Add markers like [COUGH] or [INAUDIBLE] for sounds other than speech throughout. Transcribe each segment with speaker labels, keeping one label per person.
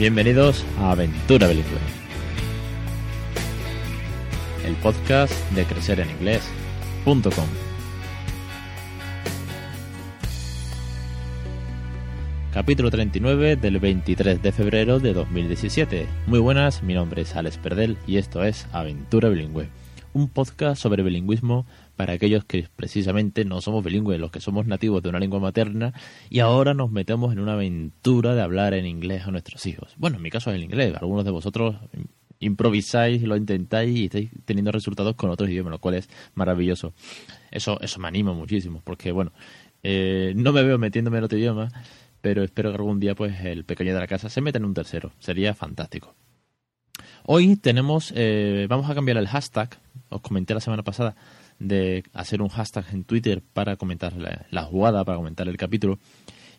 Speaker 1: Bienvenidos a Aventura Bilingüe, el podcast de crecereninglés.com. Capítulo 39 del 23 de febrero de 2017. Muy buenas, mi nombre es Alex Perdel y esto es Aventura Bilingüe, un podcast sobre bilingüismo para aquellos que precisamente no somos bilingües, los que somos nativos de una lengua materna y ahora nos metemos en una aventura de hablar en inglés a nuestros hijos. Bueno, en mi caso es el inglés, algunos de vosotros improvisáis, lo intentáis y estáis teniendo resultados con otros idiomas, lo cual es maravilloso. Eso, eso me anima muchísimo, porque bueno, eh, no me veo metiéndome en otro idioma, pero espero que algún día pues el pequeño de la casa se meta en un tercero. Sería fantástico. Hoy tenemos, eh, vamos a cambiar el hashtag, os comenté la semana pasada de hacer un hashtag en Twitter para comentar la, jugada, para comentar el capítulo.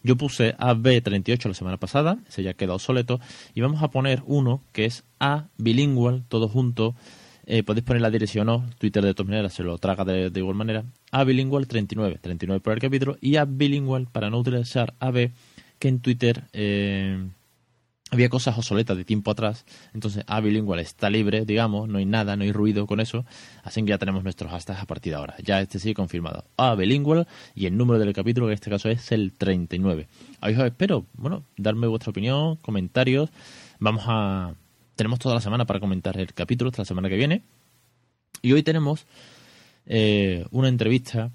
Speaker 1: Yo puse AB38 la semana pasada, ese ya queda obsoleto, y vamos a poner uno que es A bilingual, todo junto. Eh, podéis poner la dirección o Twitter de todas maneras se lo traga de, igual manera. A bilingual 39, 39 por el capítulo, y A bilingual para no utilizar AB que en Twitter eh, había cosas obsoletas de tiempo atrás, entonces A bilingual está libre, digamos, no hay nada, no hay ruido con eso, así que ya tenemos nuestros hashtags a partir de ahora. Ya este sí confirmado. A bilingual y el número del capítulo, que en este caso es el 39. Ahí os espero, bueno, darme vuestra opinión, comentarios. Vamos a... Tenemos toda la semana para comentar el capítulo, hasta la semana que viene. Y hoy tenemos eh, una entrevista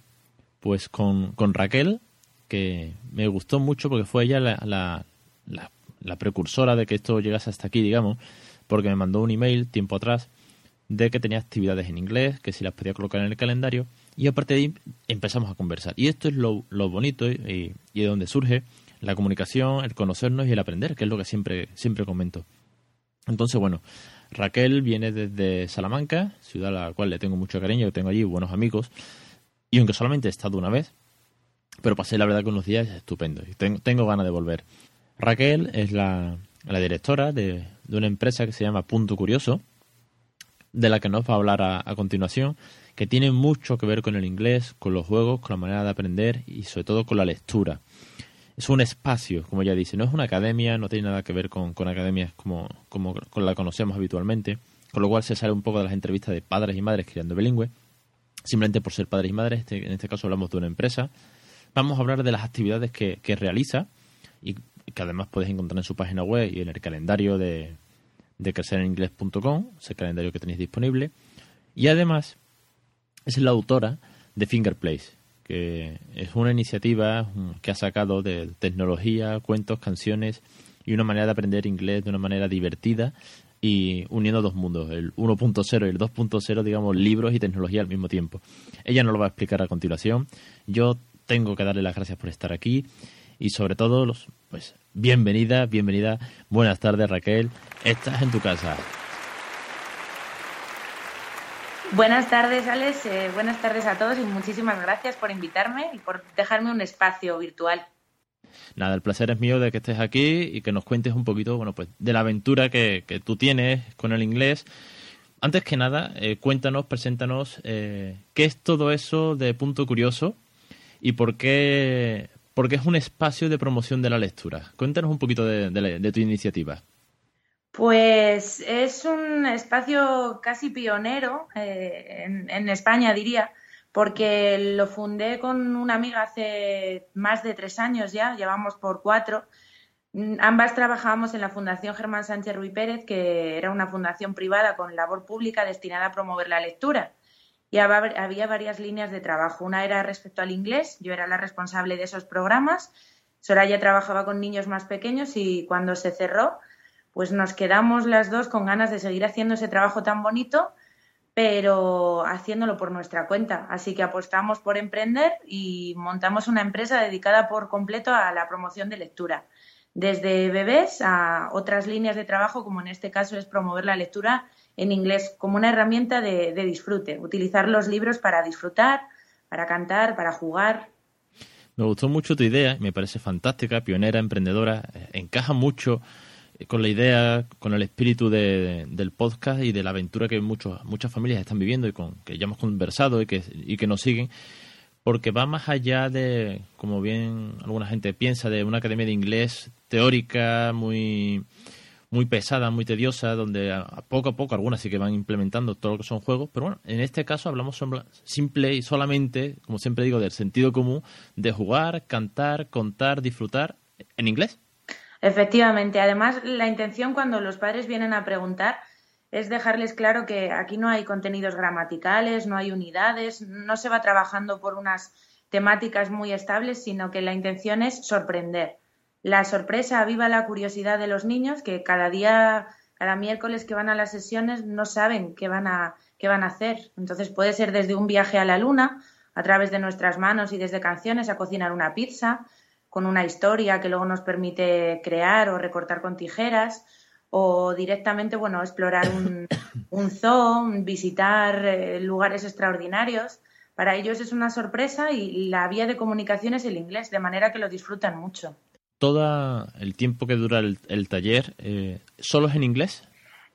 Speaker 1: pues con, con Raquel, que me gustó mucho porque fue ella la, la, precursora de que esto llegase hasta aquí, digamos, porque me mandó un email tiempo atrás de que tenía actividades en inglés, que si las podía colocar en el calendario, y a de ahí empezamos a conversar. Y esto es lo, lo bonito y, y, de donde surge la comunicación, el conocernos y el aprender, que es lo que siempre, siempre comento. Entonces, bueno, Raquel viene desde Salamanca, ciudad a la cual le tengo mucho cariño, tengo allí buenos amigos, y aunque solamente he estado una vez, pero pasé la verdad con unos días estupendos y tengo, ganas de volver. Raquel es la, directora de, una empresa que se llama Punto Curioso, de la que nos va a hablar a, continuación, que tiene mucho que ver con el inglés, con los juegos, con la manera de aprender y sobre todo con la lectura. Es un espacio, como ya dice, no es una academia, no tiene nada que ver con, academias como, como, la conocemos habitualmente, con lo cual se sale un poco de las entrevistas de padres y madres criando bilingüe, simplemente por ser padres y madres, este, en este caso hablamos de una empresa vamos a hablar de las actividades que, realiza y que además puedes encontrar en su página web y en el calendario de, de ese calendario que tenéis disponible. Y además es la autora de Fingerplace, que es una iniciativa que ha sacado de tecnología, cuentos, canciones y una manera de aprender inglés de una manera divertida y uniendo dos mundos, el 1.0 y el 2.0, digamos, libros y tecnología al mismo tiempo. Ella nos lo va a explicar a continuación. Yo tengo que darle las gracias por estar aquí y sobre todo, los, pues, bienvenida, bienvenida. Buenas tardes, Raquel. Estás en tu casa.
Speaker 2: Buenas tardes, Alex. Eh, buenas tardes a todos y muchísimas gracias por invitarme y por dejarme un espacio virtual.
Speaker 1: Nada, el placer es mío de que estés aquí y que nos cuentes un poquito, bueno, pues, de la aventura que, tú tienes con el inglés. Antes que nada, eh, cuéntanos, preséntanos eh, qué es todo eso de Punto Curioso y por qué, porque es un espacio de promoción de la lectura. Cuéntanos un poquito de, tu iniciativa.
Speaker 2: Pues es un espacio casi pionero eh, en, España, diría, porque lo fundé con una amiga hace más de tres años ya, llevamos por cuatro. Ambas trabajábamos en la Fundación Germán Sánchez Ruiz Pérez, que era una fundación privada con labor pública destinada a promover la lectura había varias líneas de trabajo. Una era respecto al inglés, yo era la responsable de esos programas. Soraya trabajaba con niños más pequeños y cuando se cerró, pues nos quedamos las dos con ganas de seguir haciendo ese trabajo tan bonito, pero haciéndolo por nuestra cuenta. Así que apostamos por emprender y montamos una empresa dedicada por completo a la promoción de lectura. Desde bebés a otras líneas de trabajo, como en este caso es promover la lectura en inglés como una herramienta de, disfrute, utilizar los libros para disfrutar, para cantar, para jugar.
Speaker 1: Me gustó mucho tu idea, me parece fantástica, pionera, emprendedora, eh, encaja mucho eh, con la idea, con el espíritu del podcast y de la aventura que muchos, muchas familias están viviendo y con que ya hemos conversado y que, y que nos siguen, porque va más allá de, como bien alguna gente piensa, de una academia de inglés teórica, muy muy pesada, muy tediosa, donde a, poco a poco algunas sí que van implementando todo lo que son juegos, pero bueno, en este caso hablamos simple y solamente, como siempre digo, del sentido común de jugar, cantar, contar, disfrutar en inglés.
Speaker 2: Efectivamente, además la intención cuando los padres vienen a preguntar es dejarles claro que aquí no hay contenidos gramaticales, no hay unidades, no se va trabajando por unas temáticas muy estables, sino que la intención es sorprender la sorpresa aviva la curiosidad de los niños que cada día, cada miércoles que van a las sesiones no saben qué van a, qué van a hacer. Entonces puede ser desde un viaje a la luna, a través de nuestras manos y desde canciones, a cocinar una pizza, con una historia que luego nos permite crear o recortar con tijeras, o directamente, bueno, explorar un, [COUGHS] un zoo, visitar eh, lugares extraordinarios. Para ellos es una sorpresa y la vía de comunicación es el inglés, de manera que lo disfrutan mucho
Speaker 1: todo el tiempo que dura el, taller eh, solo es en inglés?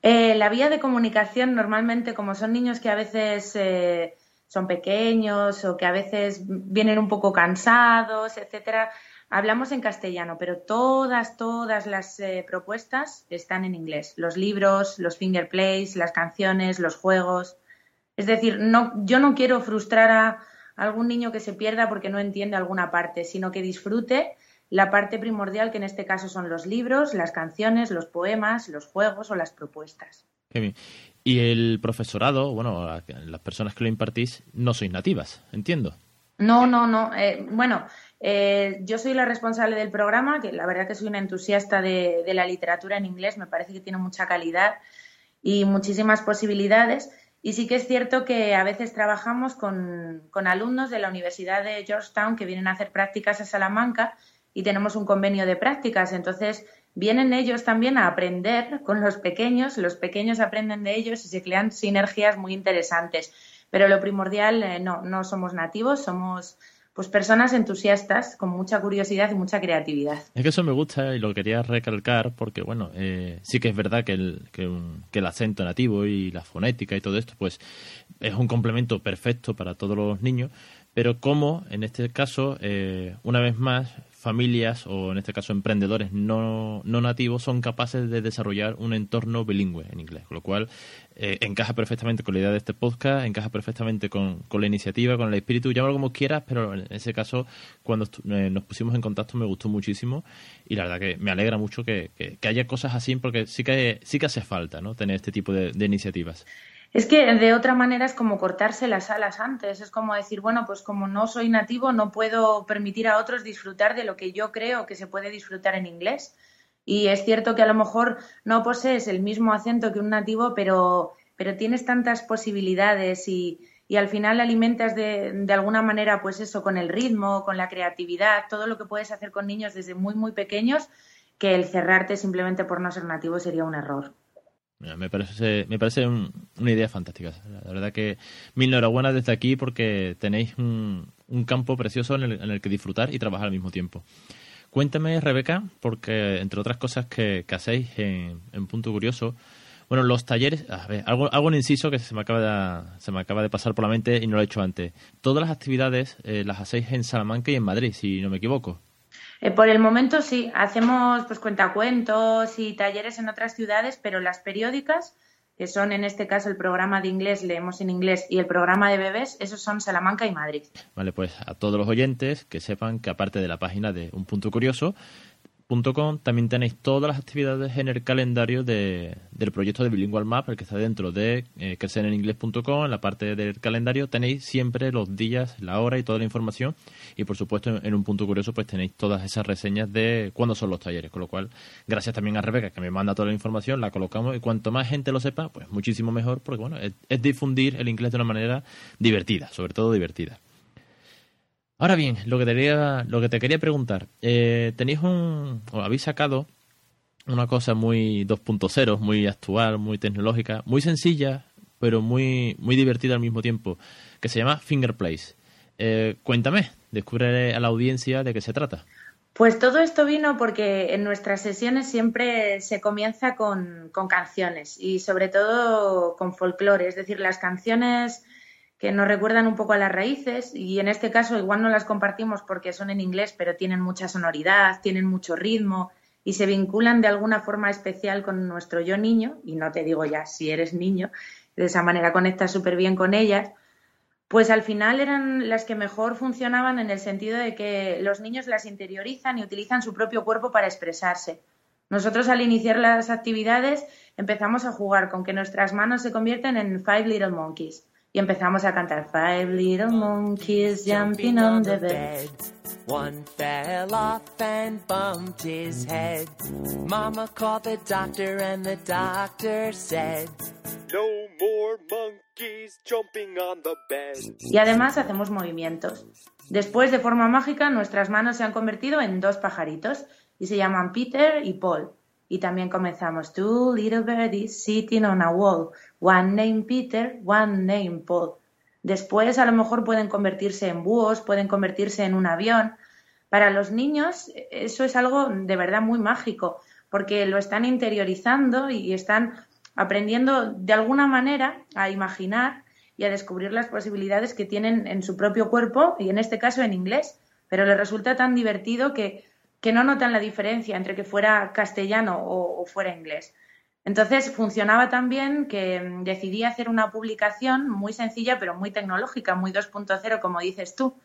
Speaker 2: Eh, la vía de comunicación normalmente, como son niños que a veces eh, son pequeños o que a veces vienen un poco cansados, etcétera, hablamos en castellano, pero todas, todas las propuestas están en inglés. Los libros, los finger plays, las canciones, los juegos. Es decir, no, yo no quiero frustrar a algún niño que se pierda porque no entiende alguna parte, sino que disfrute la parte primordial que en este caso son los libros, las canciones, los poemas, los juegos o las propuestas.
Speaker 1: Y el profesorado, bueno, las personas que lo impartís no sois nativas, entiendo.
Speaker 2: No, no, no. Eh, bueno, eh, yo soy la responsable del programa, que la verdad que soy una entusiasta de, la literatura en inglés, me parece que tiene mucha calidad y muchísimas posibilidades. Y sí que es cierto que a veces trabajamos con, con alumnos de la Universidad de Georgetown que vienen a hacer prácticas a Salamanca y tenemos un convenio de prácticas. Entonces, vienen ellos también a aprender con los pequeños, los pequeños aprenden de ellos y se crean sinergias muy interesantes. Pero lo primordial, eh, no, no somos nativos, somos pues personas entusiastas con mucha curiosidad y mucha creatividad.
Speaker 1: Es que eso me gusta y lo quería recalcar porque, bueno, eh, sí que es verdad que el, que, que el acento nativo y la fonética y todo esto, pues es un complemento perfecto para todos los niños, pero como en este caso, eh, una vez más, familias o en este caso emprendedores no, no nativos son capaces de desarrollar un entorno bilingüe en inglés, con lo cual eh, encaja perfectamente con la idea de este podcast, encaja perfectamente con, con la iniciativa, con el espíritu, llámalo como quieras, pero en ese caso cuando eh, nos pusimos en contacto me gustó muchísimo y la verdad que me alegra mucho que, que, haya cosas así porque sí que, sí que hace falta ¿no? tener este tipo de iniciativas.
Speaker 2: Es que de otra manera es como cortarse las alas antes, es como decir, bueno, pues como no soy nativo, no puedo permitir a otros disfrutar de lo que yo creo que se puede disfrutar en inglés. Y es cierto que a lo mejor no posees el mismo acento que un nativo, pero, pero tienes tantas posibilidades y, y al final alimentas de, de, alguna manera, pues eso, con el ritmo, con la creatividad, todo lo que puedes hacer con niños desde muy, muy pequeños, que el cerrarte simplemente por no ser nativo sería un error.
Speaker 1: Me parece, me parece una idea fantástica. La verdad que mil enhorabuena desde aquí porque tenéis un, campo precioso en el, que disfrutar y trabajar al mismo tiempo. Cuéntame, Rebeca, porque entre otras cosas que, hacéis en, Punto Curioso, bueno, los talleres, a ver, algo, algo un inciso que se me, acaba de, se me acaba de pasar por la mente y no lo he hecho antes. Todas las actividades eh, las hacéis en Salamanca y en Madrid, si no me equivoco.
Speaker 2: Eh, por el momento sí, hacemos pues cuentacuentos y talleres en otras ciudades, pero las periódicas, que son en este caso el programa de inglés, leemos en inglés, y el programa de bebés, esos son Salamanca y Madrid.
Speaker 1: Vale, pues a todos los oyentes que sepan que aparte de la página de Un Punto Curioso, también tenéis todas las actividades en el calendario de, del proyecto de Bilingual Map, el que está dentro de eh. En la parte del calendario tenéis siempre los días, la hora y toda la información. Y por supuesto, en, un punto curioso, pues tenéis todas esas reseñas de cuándo son los talleres. Con lo cual, gracias también a Rebeca, que me manda toda la información, la colocamos. Y cuanto más gente lo sepa, pues muchísimo mejor, porque bueno, es difundir el inglés de una manera divertida, sobre todo divertida. Ahora bien, lo que te quería, lo que te quería preguntar, eh, tenéis un, o habéis sacado una cosa muy 2.0, muy actual, muy tecnológica, muy sencilla, pero muy, muy divertida al mismo tiempo, que se llama Fingerplace. Eh, cuéntame, descubre a la audiencia de qué se trata.
Speaker 2: Pues todo esto vino porque en nuestras sesiones siempre se comienza con, con canciones y sobre todo con folclore, es decir, las canciones que nos recuerdan un poco a las raíces y en este caso igual no las compartimos porque son en inglés, pero tienen mucha sonoridad, tienen mucho ritmo y se vinculan de alguna forma especial con nuestro yo niño, y no te digo ya si eres niño, de esa manera conectas súper bien con ellas, pues al final eran las que mejor funcionaban en el sentido de que los niños las interiorizan y utilizan su propio cuerpo para expresarse. Nosotros al iniciar las actividades empezamos a jugar con que nuestras manos se convierten en Five Little Monkeys y empezamos a cantar Five Little Monkeys jumping on the bed. One fell off and bumped his head. Mama called the doctor and the doctor said, No more monkeys jumping on the bed. Y además hacemos movimientos. Después, de forma mágica, nuestras manos se han convertido en dos pajaritos y se llaman Peter y Paul. Y también comenzamos Two little birdies sitting on a wall, one named Peter, one named Paul. Después a lo mejor pueden convertirse en búhos, pueden convertirse en un avión. Para los niños eso es algo de verdad muy mágico, porque lo están interiorizando y están aprendiendo de alguna manera a imaginar y a descubrir las posibilidades que tienen en su propio cuerpo y en este caso en inglés. Pero les resulta tan divertido que que no notan la diferencia entre que fuera castellano o, fuera inglés. Entonces funcionaba también que mm, decidí hacer una publicación muy sencilla pero muy tecnológica, muy 2.0 como dices tú.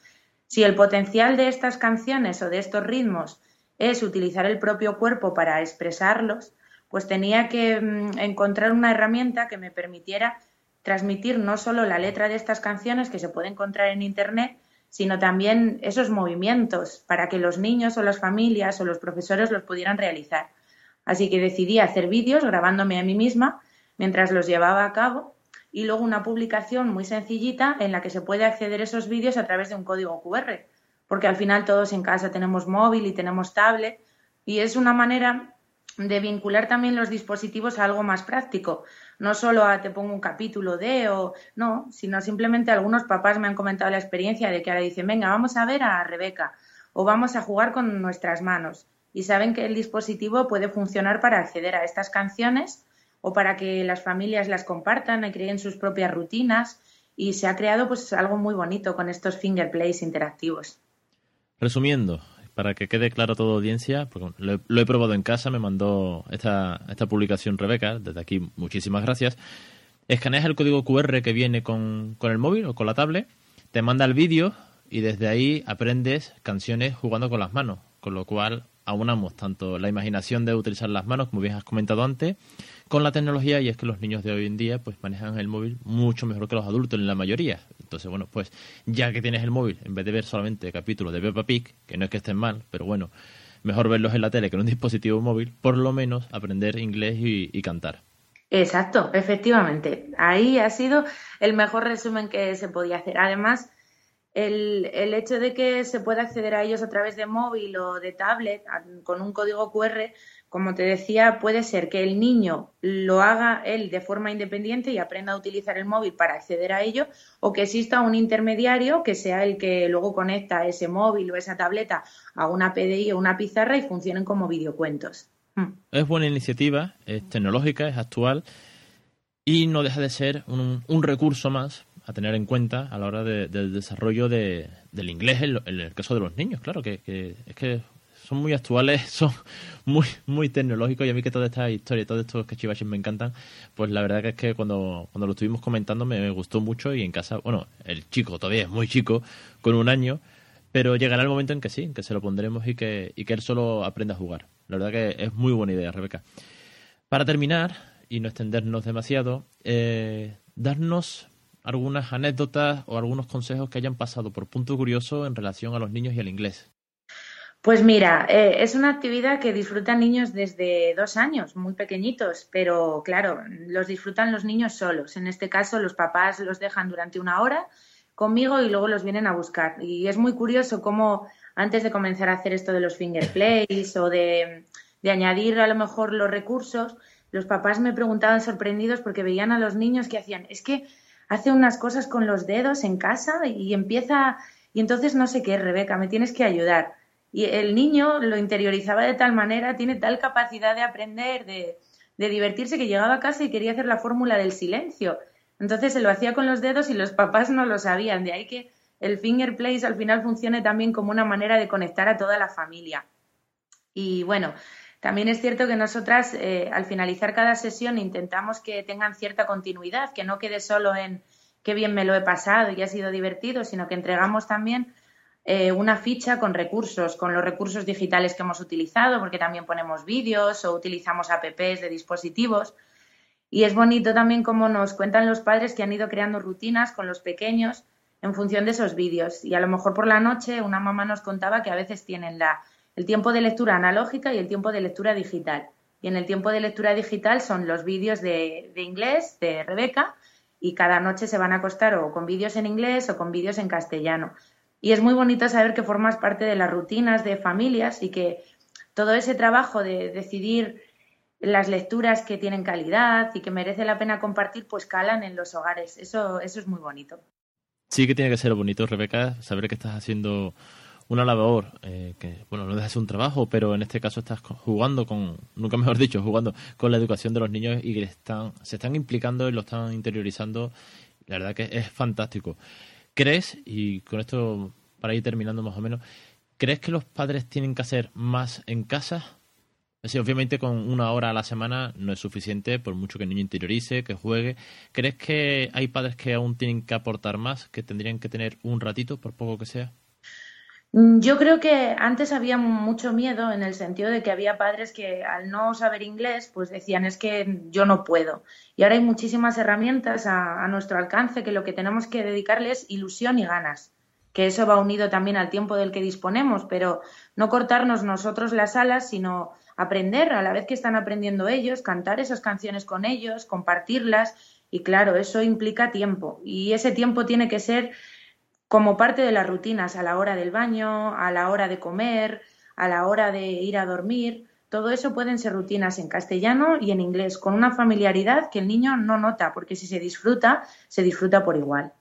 Speaker 2: Si el potencial de estas canciones o de estos ritmos es utilizar el propio cuerpo para expresarlos, pues tenía que mm, encontrar una herramienta que me permitiera transmitir no solo la letra de estas canciones que se puede encontrar en Internet, sino también esos movimientos para que los niños o las familias o los profesores los pudieran realizar. Así que decidí hacer vídeos grabándome a mí misma mientras los llevaba a cabo y luego una publicación muy sencillita en la que se puede acceder a esos vídeos a través de un código QR, porque al final todos en casa tenemos móvil y tenemos tablet y es una manera de vincular también los dispositivos a algo más práctico, no solo a te pongo un capítulo de o no, sino simplemente algunos papás me han comentado la experiencia de que ahora dicen, venga, vamos a ver a Rebeca o vamos a jugar con nuestras manos y saben que el dispositivo puede funcionar para acceder a estas canciones o para que las familias las compartan y creen sus propias rutinas y se ha creado pues algo muy bonito con estos finger plays interactivos.
Speaker 1: Resumiendo, para que quede claro a toda audiencia, porque lo, he, probado en casa, me mandó esta, esta publicación Rebeca, desde aquí muchísimas gracias. Escaneas el código QR que viene con, con el móvil o con la tablet, te manda el vídeo y desde ahí aprendes canciones jugando con las manos, con lo cual aunamos tanto la imaginación de utilizar las manos, como bien has comentado antes, con la tecnología y es que los niños de hoy en día pues manejan el móvil mucho mejor que los adultos en la mayoría. Entonces, bueno, pues ya que tienes el móvil, en vez de ver solamente capítulos de Peppa Pig, que no es que estén mal, pero bueno, mejor verlos en la tele que en un [LAUGHS] dispositivo móvil, por lo menos aprender inglés y, cantar.
Speaker 2: Exacto, efectivamente. Ahí ha sido el mejor resumen que se podía hacer. Además, el, el, hecho de que se pueda acceder a ellos a través de móvil o de tablet con un código QR como te decía, puede ser que el niño lo haga él de forma independiente y aprenda a utilizar el móvil para acceder a ello, o que exista un intermediario que sea el que luego conecta ese móvil o esa tableta a una PDI o una pizarra y funcionen como videocuentos.
Speaker 1: Hmm. Es buena iniciativa, es tecnológica, es actual y no deja de ser un, recurso más a tener en cuenta a la hora del desarrollo del inglés en, el caso de los niños. Claro que, que es que son muy actuales, [LAUGHS] son muy muy tecnológicos y a mí que toda esta historia y todos estos cachivaches me encantan, pues la verdad que es que cuando, cuando lo estuvimos comentando me, gustó mucho y en casa, bueno, el chico todavía es muy chico, con un año, pero llegará el momento en que sí, que se lo pondremos y que, y que él solo aprenda a jugar. La verdad que es muy buena idea, Rebeca. Para terminar, y no extendernos demasiado, eh, darnos algunas anécdotas o algunos consejos que hayan pasado por punto curioso en relación a los niños y al inglés.
Speaker 2: Pues mira, eh, es una actividad que disfrutan niños desde dos años, muy pequeñitos, pero claro, los disfrutan los niños solos. En este caso, los papás los dejan durante una hora conmigo y luego los vienen a buscar. Y es muy curioso cómo antes de comenzar a hacer esto de los finger plays o de, de añadir a lo mejor los recursos, los papás me preguntaban sorprendidos porque veían a los niños que hacían, es que hace unas cosas con los dedos en casa y empieza, y entonces no sé qué, Rebeca, me tienes que ayudar. Y el niño lo interiorizaba de tal manera, tiene tal capacidad de aprender, de, divertirse, que llegaba a casa y quería hacer la fórmula del silencio. Entonces se lo hacía con los dedos y los papás no lo sabían. De ahí que el finger place al final funcione también como una manera de conectar a toda la familia. Y bueno, También es cierto que nosotras, eh, al finalizar cada sesión, intentamos que tengan cierta continuidad, que no quede solo en qué bien me lo he pasado y ha sido divertido, sino que entregamos también eh, una ficha con recursos, con los recursos digitales que hemos utilizado, porque también ponemos vídeos o utilizamos apps de dispositivos. Y es bonito también cómo nos cuentan los padres que han ido creando rutinas con los pequeños en función de esos vídeos. Y a lo mejor por la noche una mamá nos contaba que a veces tienen la el tiempo de lectura analógica y el tiempo de lectura digital. Y en el tiempo de lectura digital son los vídeos de, inglés de Rebeca y cada noche se van a acostar o con vídeos en inglés o con vídeos en castellano. Y es muy bonito saber que formas parte de las rutinas de familias y que todo ese trabajo de decidir las lecturas que tienen calidad y que merece la pena compartir, pues calan en los hogares. Eso, eso es muy bonito.
Speaker 1: Sí que tiene que ser bonito, Rebeca, saber que estás haciendo una labor eh, que, bueno, no deja de ser un trabajo, pero en este caso estás jugando con, nunca mejor dicho, jugando con la educación de los niños y que están, se están implicando y lo están interiorizando. La verdad que es fantástico. ¿Crees, y con esto para ir terminando más o menos, ¿crees que los padres tienen que hacer más en casa? Es obviamente con una hora a la semana no es suficiente, por mucho que el niño interiorice, que juegue. ¿Crees que hay padres que aún tienen que aportar más, que tendrían que tener un ratito, por poco que sea?
Speaker 2: Mm, yo creo que antes había mucho miedo en el sentido de que había padres que al no saber inglés pues decían es que yo no puedo. Y ahora hay muchísimas herramientas a, nuestro alcance que lo que tenemos que dedicarles es ilusión y ganas, que eso va unido también al tiempo del que disponemos, pero no cortarnos nosotros las alas, sino aprender a la vez que están aprendiendo ellos, cantar esas canciones con ellos, compartirlas y claro, eso implica tiempo y ese tiempo tiene que ser como parte de las rutinas a la hora del baño, a la hora de comer, a la hora de ir a dormir. Todo eso pueden ser rutinas en castellano y en inglés, con una familiaridad que el niño no nota, porque si se disfruta, se disfruta por igual.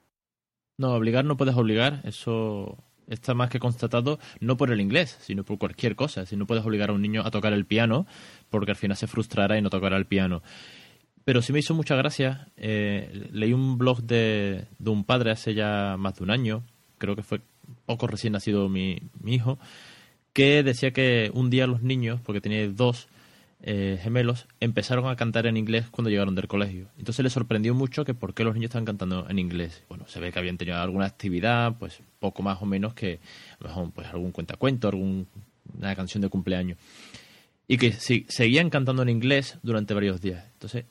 Speaker 1: No, obligar no puedes obligar, eso está más que constatado, no por el inglés, sino por cualquier cosa. Si no puedes obligar a un niño a tocar el piano, porque al final se frustrará y no tocará el piano. Pero sí me hizo mucha gracia. Eh, leí un blog de, de, un padre hace ya más de un año, creo que fue poco recién nacido mi, mi hijo, que decía que un día los niños, porque tenía dos eh, gemelos, empezaron a cantar en inglés cuando llegaron del colegio. Entonces le sorprendió mucho que por qué los niños estaban cantando en inglés. Bueno, se ve que habían tenido alguna actividad, pues poco más o menos que a lo mejor pues algún cuentacuento, alguna canción de cumpleaños. Y que sí, seguían cantando en inglés durante varios días. Entonces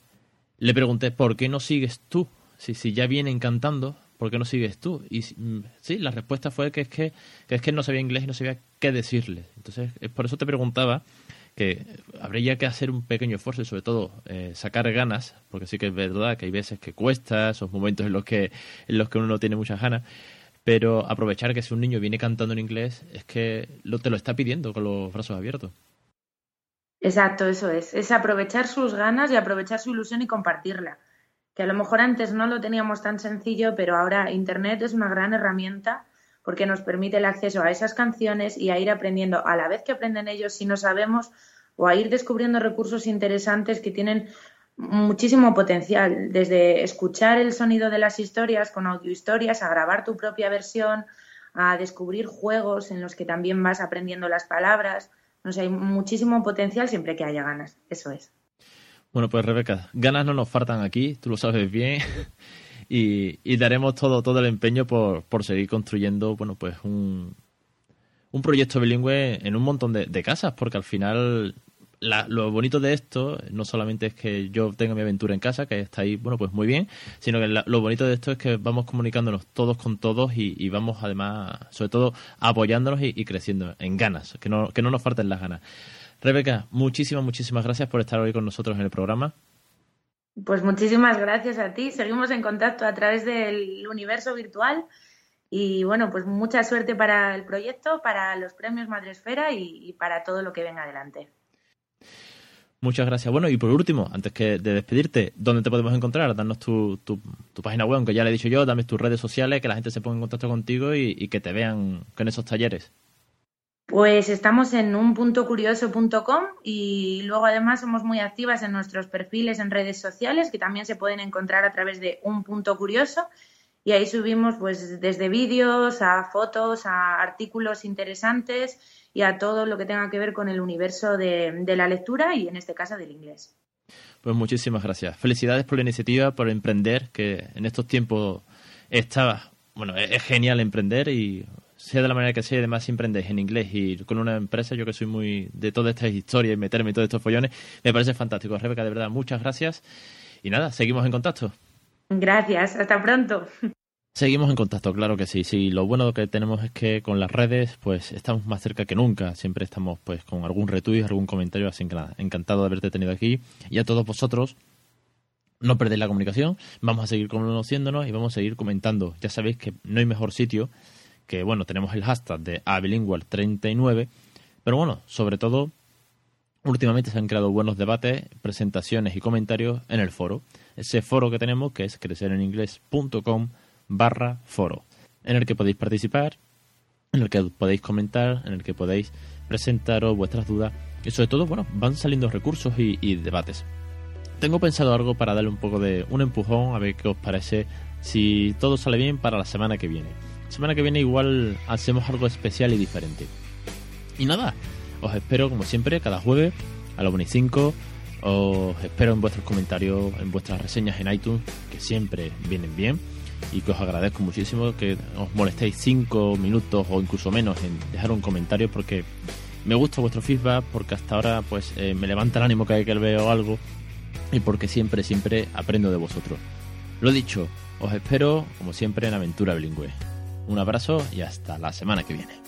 Speaker 1: le pregunté, ¿por qué no sigues tú? Si, si ya vienen cantando, ¿por qué no sigues tú? Y mm, sí, la respuesta fue que es que, es que no sabía inglés y no sabía qué decirle. Entonces, por eso te preguntaba que habría que hacer un pequeño esfuerzo y sobre todo eh, sacar ganas, porque sí que es verdad que hay veces que cuesta, esos momentos en los que, en los que uno no tiene muchas ganas, pero aprovechar que si un niño viene cantando en inglés es que lo, te lo está pidiendo con los brazos abiertos.
Speaker 2: Exacto, eso es. Es aprovechar sus ganas y aprovechar su ilusión y compartirla. Que a lo mejor antes no lo teníamos tan sencillo, pero ahora Internet es una gran herramienta porque nos permite el acceso a esas canciones y a ir aprendiendo a la vez que aprenden ellos si no sabemos o a ir descubriendo recursos interesantes que tienen muchísimo potencial, desde escuchar el sonido de las historias con audiohistorias, a grabar tu propia versión, a descubrir juegos en los que también vas aprendiendo las palabras. No sé, hay muchísimo potencial siempre que haya ganas, eso es.
Speaker 1: Bueno, pues Rebeca, ganas no nos faltan aquí, tú lo sabes bien, y, daremos todo, todo el empeño por, por seguir construyendo, bueno, pues un, un proyecto bilingüe en un montón de, de casas, porque al final lo bonito de esto no solamente es que yo tenga mi aventura en casa, que está ahí, bueno, pues muy bien, sino que lo bonito de esto es que vamos comunicándonos todos con todos y, vamos además, sobre todo, apoyándonos y, creciendo en ganas, que no, que no nos falten las ganas. Rebeca, muchísimas, muchísimas gracias por estar hoy con nosotros en el programa.
Speaker 2: Pues muchísimas gracias a ti. Seguimos en contacto a través del universo virtual. Y bueno, pues mucha suerte para el proyecto, para los premios Madresfera y para todo lo que venga adelante.
Speaker 1: Muchas gracias. Bueno, y por último, antes que de despedirte, ¿dónde te podemos encontrar? Danos tu, tu, página web, aunque ya le he dicho yo, dame tus redes sociales, que la gente se ponga en contacto contigo y, que te vean con esos talleres.
Speaker 2: Pues estamos en unpuntocurioso.com y luego además somos muy activas en nuestros perfiles en redes sociales que también se pueden encontrar a través de un punto curioso y ahí subimos pues desde vídeos a fotos a artículos interesantes y a todo lo que tenga que ver con el universo de, la lectura y en este caso del inglés.
Speaker 1: Pues muchísimas gracias. Felicidades por la iniciativa, por emprender, que en estos tiempos está, bueno, es, genial emprender y sea de la manera que sea, además si en inglés y con una empresa, yo que soy muy de todas estas historias y meterme en todos estos follones, me parece fantástico. Rebeca, de verdad, muchas gracias. Y nada, seguimos en contacto.
Speaker 2: Gracias, hasta pronto.
Speaker 1: Seguimos en contacto, claro que sí. Sí, lo bueno que tenemos es que con las redes, pues estamos más cerca que nunca. Siempre estamos, pues, con algún retweet, algún comentario. Así que nada, encantado de haberte tenido aquí. Y a todos vosotros, no perdéis la comunicación. Vamos a seguir conociéndonos y vamos a seguir comentando. Ya sabéis que no hay mejor sitio que, bueno, tenemos el hashtag de abilingual39. Pero bueno, sobre todo, últimamente se han creado buenos debates, presentaciones y comentarios en el foro. Ese foro que tenemos, que es crecereninglés.com barra foro, en el que podéis participar, en el que podéis comentar, en el que podéis presentaros vuestras dudas y sobre todo, bueno, van saliendo recursos y, debates. Tengo pensado algo para darle un poco de un empujón, a ver qué os parece, si todo sale bien para la semana que viene. semana que viene igual hacemos algo especial y diferente. Y nada, os espero como siempre cada jueves a las 1 y 5. Os espero en vuestros comentarios, en vuestras reseñas en iTunes, que siempre vienen bien y que os agradezco muchísimo que os molestéis 5 minutos o incluso menos en dejar un comentario porque me gusta vuestro feedback, porque hasta ahora pues eh, me levanta el ánimo cada vez que veo algo y porque siempre, siempre aprendo de vosotros. Lo dicho, os espero como siempre en Aventura Bilingüe. Un abrazo y hasta la semana que viene.